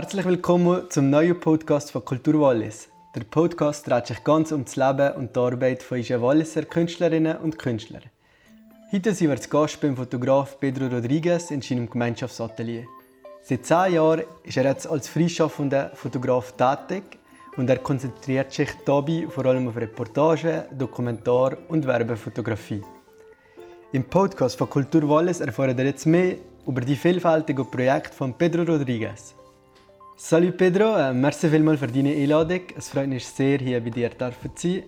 Herzlich willkommen zum neuen Podcast von Kultur Wallis. Der Podcast dreht sich ganz um das Leben und die Arbeit von unseren Walliser Künstlerinnen und Künstlern. Heute sind wir zu Gast beim Fotograf Pedro Rodriguez in seinem Gemeinschaftsatelier. Seit zehn Jahren ist er jetzt als freischaffender Fotograf tätig und er konzentriert sich dabei vor allem auf Reportage, Dokumentar und Werbefotografie. Im Podcast von Kultur Wallis erfahren ihr jetzt mehr über die vielfältigen Projekte von Pedro Rodriguez. Salut Pedro, äh, merci vielmals für deine Einladung. Es freut mich sehr, hier bei dir zu sein.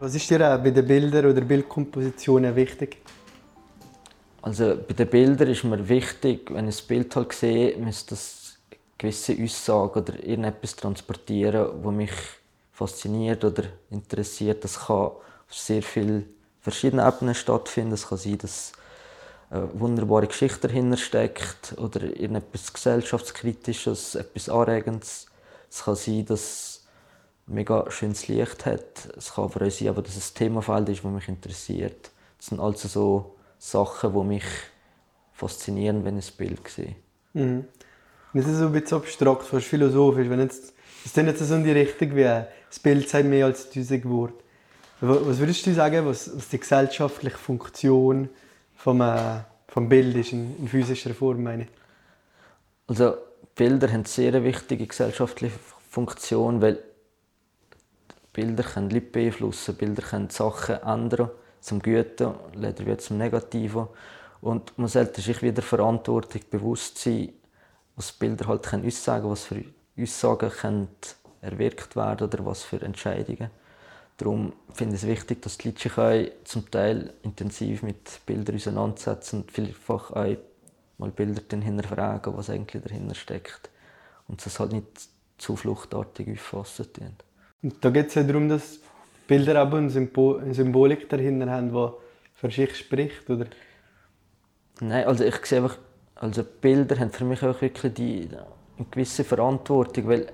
Was ist dir äh, bei den Bildern oder Bildkompositionen wichtig? Also bei den Bildern ist mir wichtig, wenn ich ein Bild halt sehe, muss das gewisse Aussage oder irgendetwas transportieren, was mich fasziniert oder interessiert. Das kann auf sehr vielen verschiedenen Ebenen stattfinden. Es kann sein, dass wunderbare Geschichte dahinter steckt oder irgendetwas gesellschaftskritisches, etwas Anregendes. Es kann sein, dass es mega schönes Licht hat. Es kann aber auch sein, dass es ein Themafeld ist, das mich interessiert. Das sind also so Sachen, die mich faszinieren, wenn ich ein Bild sehe. Mhm. Das ist so ein bisschen abstrakt, fast philosophisch. Wenn jetzt, das ist jetzt so in die Richtung wie das Bild sagt mehr als tausend Worte. Was würdest du sagen, was, was die gesellschaftliche Funktion vom, äh, vom Bild ist in, in physischer Form? Meine? Also Bilder haben sehr eine wichtige gesellschaftliche Funktion, weil Bilder können Leute beeinflussen, Bilder können Sachen ändern zum Guten, leider wieder zum Negativen. Und man sollte sich wieder Verantwortung bewusst sein, was Bilder halt können aussagen was für Aussagen können erwirkt werden oder was für Entscheidungen. Darum finde ich es wichtig, dass die Leute zum Teil intensiv mit Bildern auseinandersetzen und vielfach auch mal Bilder hinterfragen, was eigentlich dahinter steckt. Und das halt nicht zu fluchtartig auffassen. Und da geht es ja darum, dass Bilder aber eine, Symbolik dahinter haben, die für sich spricht, oder? Nein, also ich sehe einfach, also Bilder haben für mich auch wirklich die, eine gewisse Verantwortung, weil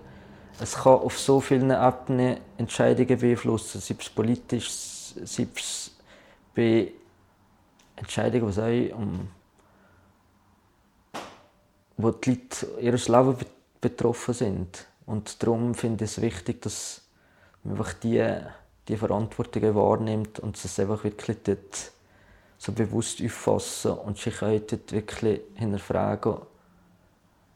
es kann auf so vielen Ebenen Entscheidungen beeinflussen, sei es politisch, sei es bei Entscheidungen, was auch um wo die Leute ihr Leben betroffen sind. Und darum finde ich es wichtig, dass man einfach diese die Verantwortung wahrnimmt und es einfach wirklich dort so bewusst auffassen und sich auch dort wirklich hinterfragen,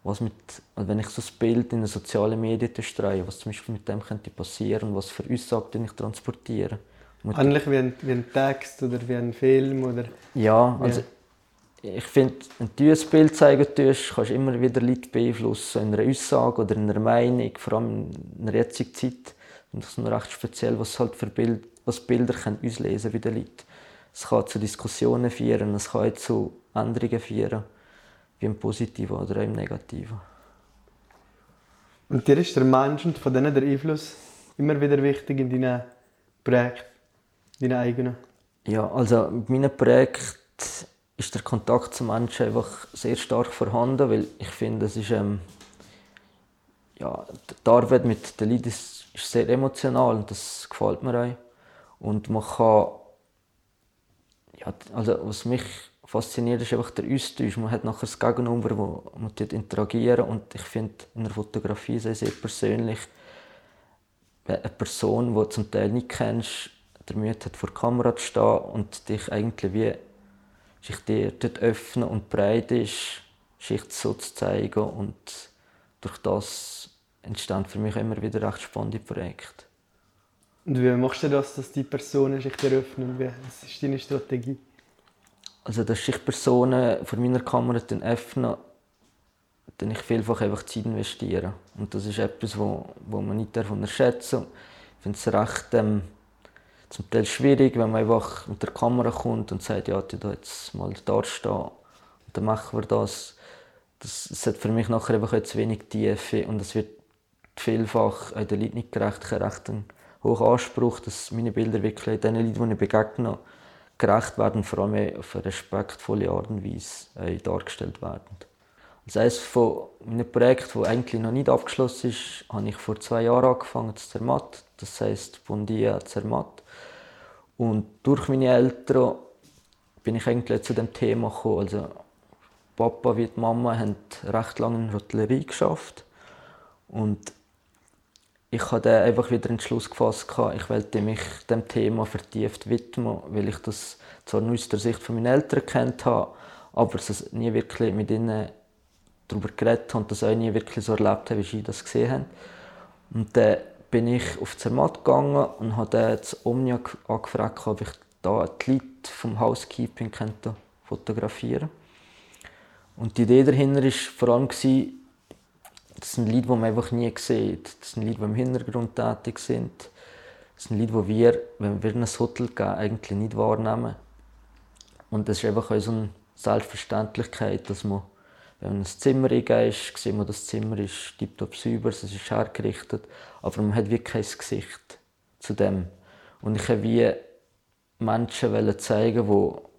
was mit, also wenn ich so ein Bild in den sozialen Medien streue, was zum Beispiel mit dem könnte passieren, was für Aussagen ich transportiere. Ähnlich wie ein, wie ein Text oder wie ein Film oder... Ja, also ja. ich finde, wenn du ein Bild zeigen tust, kannst du immer wieder Leute beeinflussen in einer Aussage oder in einer Meinung, vor allem in der jetzigen Zeit und das ist noch recht speziell, was halt für Bild, was Bilder können auslesen bei den Leuten. Es kann zu Diskussionen führen, es kann zu Änderungen führen, wie im Positiven oder im Negativen. Und dir ist der Mensch und von denen der Einfluss immer wieder wichtig in deinen Projekten, deinen eigenen? Ja, also mit meinen Projekten ist der Kontakt zum Menschen einfach sehr stark vorhanden, weil ich finde, es ist ähm, ja, die Arbeit mit den Leuten ist ist sehr emotional und das gefällt mir auch. Und man kann, ja, also was mich fasziniert, ist einfach der Austausch. Man hat nachher das Gegenüber, wo man interagieren und ich finde in der Fotografie sehr, sehr persönlich, eine Person, die du zum Teil nicht kennst, der Mühe hat, vor der Kamera zu stehen und dich eigentlich wie sich dir dort öffnen und bereit ist, sich so zu zeigen und durch das entstehen für mich immer wieder recht spannende Projekte. Und wie machst du das, dass die Personen sich öffnen? Was ist deine Strategie? Also, dass sich Personen vor meiner Kamera öffnen, dann ich vielfach einfach Zeit investieren. Und das ist etwas, wo, wo man nicht unterschätzen darf. Ich finde es recht ähm, zum Teil schwierig, wenn man einfach mit der Kamera kommt und sagt, ja, du jetzt mal da stehen und dann machen wir das. Das, das hat für mich nachher einfach zu wenig Tiefe und es wird vielfach auch den Leuten nicht gerecht. Ich habe recht einen hohen Anspruch, dass meine Bilder wirklich den Leuten, die ich begegne, gerecht werden, vor allem auf eine respektvolle Art und Weise äh, dargestellt werden. Als eines von meinen Projekten, das eigentlich noch nicht abgeschlossen ist, habe ich vor zwei Jahren angefangen zu Zermatt. Das heisst Bondia Zermatt. Und durch meine Eltern bin ich eigentlich zu dem Thema gekommen. Also Papa wie die Mama haben recht lange in der Hotellerie geschafft und ich habe dann einfach wieder den Entschluss gefasst, ich wollte mich dem Thema vertieft widmen, weil ich das zwar nur aus der Sicht von meinen Eltern kennt habe, aber es nie wirklich mit ihnen darüber geredet habe und das auch nie wirklich so erlebt habe, wie sie das gesehen haben. Und dann bin ich auf Zermatt gegangen und habe dann das Omnia angefragt, ob ich da die Leute vom Housekeeping fotografieren Und die Idee dahinter war vor allem, das sind Leute, die man einfach nie sieht. Das sind Leute, die im Hintergrund tätig sind. Das sind Leute, die wir, wenn wir in ein Hotel gehen, eigentlich nicht wahrnehmen. Und das ist einfach so eine Selbstverständlichkeit, dass man, wenn man in ein Zimmer reingeht, sieht man, das Zimmer ist tiptop sauber, es ist hergerichtet, aber man hat wirklich kein Gesicht zu dem. Und ich wollte wie Menschen zeigen, wo,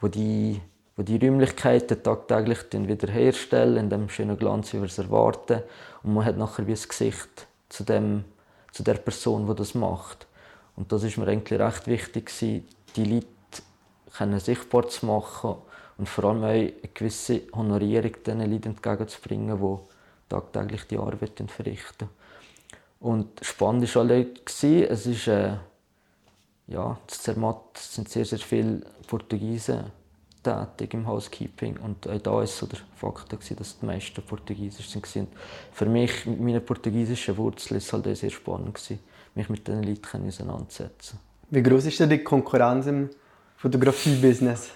wo die wo die Räumlichkeiten tagtäglich wiederherstellen, in dem schönen Glanz, wie wir es erwarten. Und man hat nachher wie ein Gesicht zu, dem, zu der Person, die das macht. Und das ist mir eigentlich recht wichtig, die Leute sichtbar zu machen und vor allem auch eine gewisse Honorierung diesen Leuten entgegenzubringen, die tagtäglich die Arbeit verrichten. Und spannend war alle, es ist, äh, ja, in Zermatt sind sehr, sehr viele Portugiesen tätig im Housekeeping und auch da war so der Faktor, dass die meisten Portugiesisch sind. Für mich, mit meinen portugiesischen Wurzeln, war es halt sehr spannend, mich mit diesen Leuten auseinanderzusetzen. Wie groß ist denn die Konkurrenz im Fotografie-Business?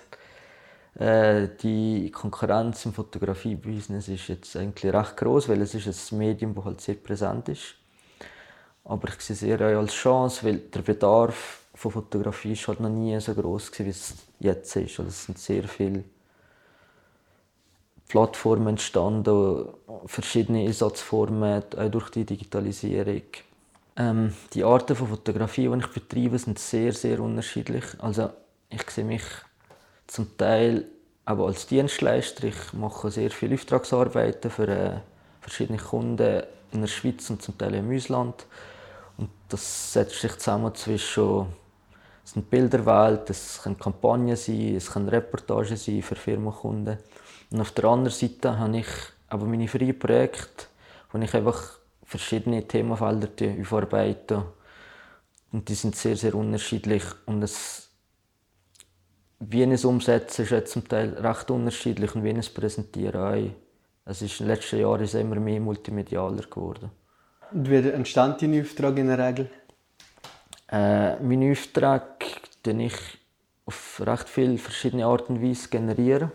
Äh, die Konkurrenz im Fotografie-Business ist jetzt eigentlich recht groß, weil es ist ein Medium, das halt sehr präsent ist. Aber ich sehe es eher als Chance, weil der Bedarf von Fotografie ist halt noch nie so groß wie es jetzt ist. Also es sind sehr viele Plattformen entstanden, verschiedene Einsatzformen, auch durch die Digitalisierung. Ähm, die Arten von Fotografie, die ich betreibe, sind sehr, sehr unterschiedlich. Also ich sehe mich zum Teil aber als Dienstleister. Ich mache sehr viele Auftragsarbeiten für äh, verschiedene Kunden in der Schweiz und zum Teil im Ausland. Und das setzt sich zusammen zwischen es sind Bilderwelt, es können Kampagnen sein, es können Reportagen sein für Firmenkunden. Und auf der anderen Seite habe ich aber meine freien Projekte, wo ich einfach verschiedene Themenfelder aufarbeite. Und die sind sehr, sehr unterschiedlich. Und es, wie ich es umsetze, ist zum Teil recht unterschiedlich und wie ich es präsentiere auch. Es ist in den letzten Jahren ist immer mehr multimedialer geworden. Und wie entstand dein Auftrag in der Regel? Äh, meine Aufträge generiere ich auf recht viele verschiedene Arten und Weise. Generieren.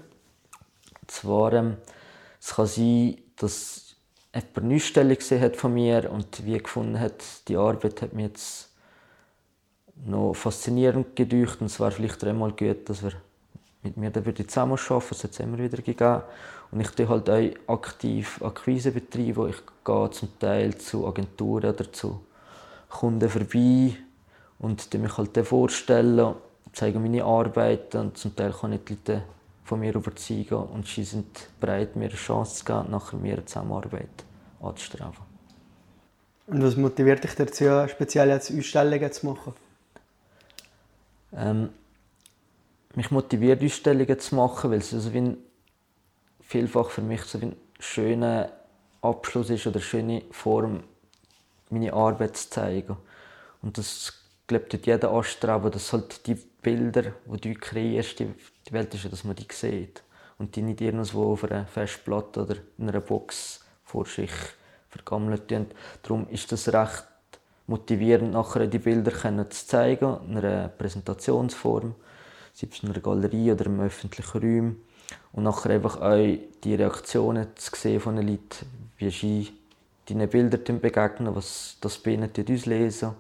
Zwar, ähm, es kann sein, dass jemand eine Neustelle gesehen hat von mir und wie gefunden hat, die Arbeit hat mir jetzt noch faszinierend gedeucht und es wäre vielleicht einmal gut, dass wir mit mir dann zusammen arbeiten. Das hat es immer wieder gegeben. Und ich betreibe halt auch aktiv Akquise betreiben. Ich gehe zum Teil zu Agenturen oder zu Kunden vorbei und die mich halt vorstellen, zeigen meine Arbeit und zum Teil kann ich die Leute von mir überzeugen und sie sind bereit, mir eine Chance zu geben, nachher mir eine Zusammenarbeit anzustreben. Und was motiviert dich dazu, speziell jetzt Ausstellungen zu machen? Ähm, mich motiviert, Ausstellungen zu machen, weil es also wie ein, vielfach für mich so wie ein schöner Abschluss ist oder eine schöne Form, meine Arbeit zu zeigen. Und das glaube, dort jeder anstreben, dass halt die Bilder, die du kreierst, die, Welt ist ja, dass man die sieht. Und die nicht irgendwo auf einer Festplatte oder in einer Box vor sich vergammelt sind. Darum ist das recht motivierend, nachher die Bilder zu zeigen, in einer Präsentationsform, sei es in einer Galerie oder im öffentlichen Raum. Und nachher einfach auch die Reaktionen zu sehen von den Leuten, wie sie deinen Bildern begegnen, was das bei ihnen auslesen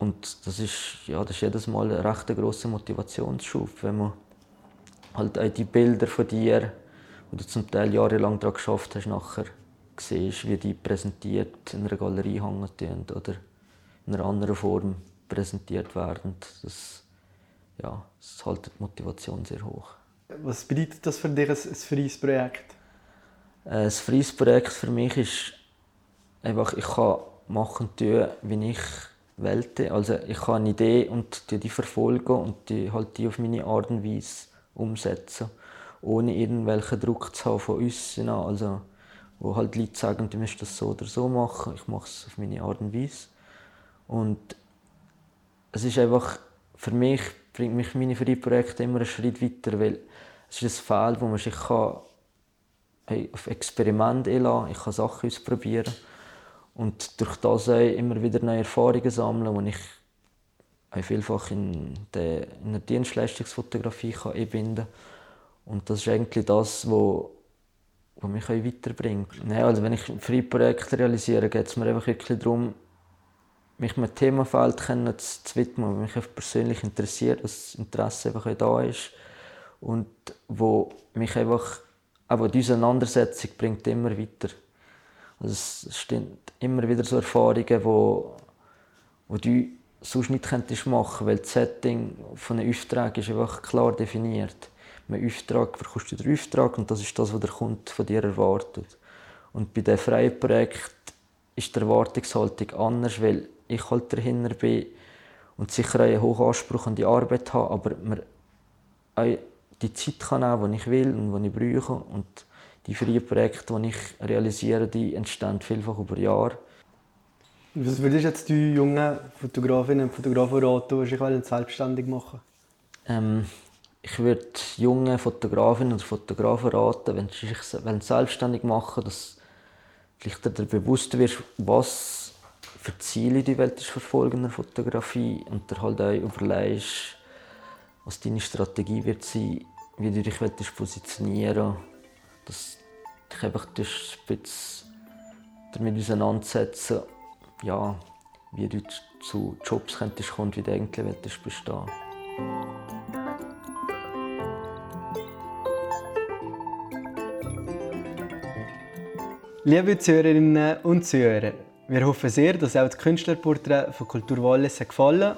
und das ist, ja, das ist jedes Mal ein recht grosser Motivationsschub, wenn man halt auch die Bilder von dir, die du zum Teil jahrelang daran geschafft hast, nachher siehst, wie die präsentiert in einer Galerie hängen oder in einer anderen Form präsentiert werden. Das, ja, das hält die Motivation sehr hoch. Was bedeutet das für dich, ein, ein freies Projekt? Äh, ein freies Projekt für mich ist einfach, ich kann machen tun, wie ich Welten. Also ich habe eine Idee und die, die verfolgen und die halt die auf meine Art und Weise umsetzen. ohne irgendwelchen Druck zu haben von uns. Also, wo halt Leute sagen, du musst das so oder so machen. Ich mache es auf meine Art und Weise. Und es ist einfach, für mich bringt mich meine freien Projekte immer einen Schritt weiter, weil es ist ein Feld, wo man sich kann, hey, auf Experiment einlassen Ich kann Sachen ausprobieren. Und durch das immer wieder neue Erfahrungen sammeln, die ich vielfach in, der, in der Dienstleistungsfotografie kann einbinden kann. Und das ist eigentlich das, was was mich weiterbringt. Nein, also wenn ich freie Projekte realisiere, geht es mir einfach wirklich darum, mich einem Themenfeld zu widmen, das mich persönlich interessiert, das Interesse einfach da ist und wo mich einfach, aber die Auseinandersetzung bringt immer weiter. Also es stehen immer wieder so Erfahrungen, wo, wo du sonst nicht könntest machen, weil das Setting von einem Auftrag ist einfach klar definiert. Mit Auftrag bekommst du den Auftrag und das ist das, was der Kunde von dir erwartet. Und bei diesem freien Projekt ist die Erwartungshaltung anders, weil ich halt dahinter bin und sicher einen hohen Anspruch an die Arbeit habe, aber man auch die Zeit kann die ich will und die ich brauche. Und die freien Projekte, die ich realisiere, die entstehen vielfach über Jahre. Was würdest du jetzt die jungen Fotografinnen und Fotografen raten, die sich selbstständig machen ähm, Ich würde jungen Fotografinnen und Fotografen raten, wenn sie sich selbstständig machen, dass vielleicht dir bewusst wirst, was für Ziele die Welt verfolgen in der Fotografie und dir halt auch überlegst, was deine Strategie wird sein, wie du dich willst positionieren dass dich einfach ein bisschen damit auseinandersetzen, ja, wie du zu Jobs könntest kommen, wie du eigentlich willst. Liebe Zuhörerinnen und Zuhörer, wir hoffen sehr, dass auch das Künstlerporträt von Kultur Wallis gefallen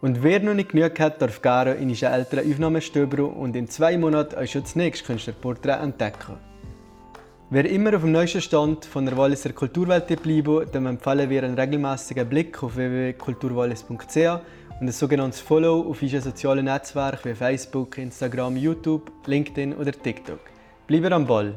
und wer noch nicht genug hat, darf gerne in unseren älteren Aufnahmestöber und in zwei Monaten euch schon das nächste Künstlerporträt entdecken. Wer immer auf dem neuesten Stand von der Walliser Kulturwelt bleiben dem empfehlen wir einen regelmäßigen Blick auf www.kulturwallis.ch und ein sogenanntes Follow auf unseren sozialen Netzwerken wie Facebook, Instagram, YouTube, LinkedIn oder TikTok. Bleiben am Ball!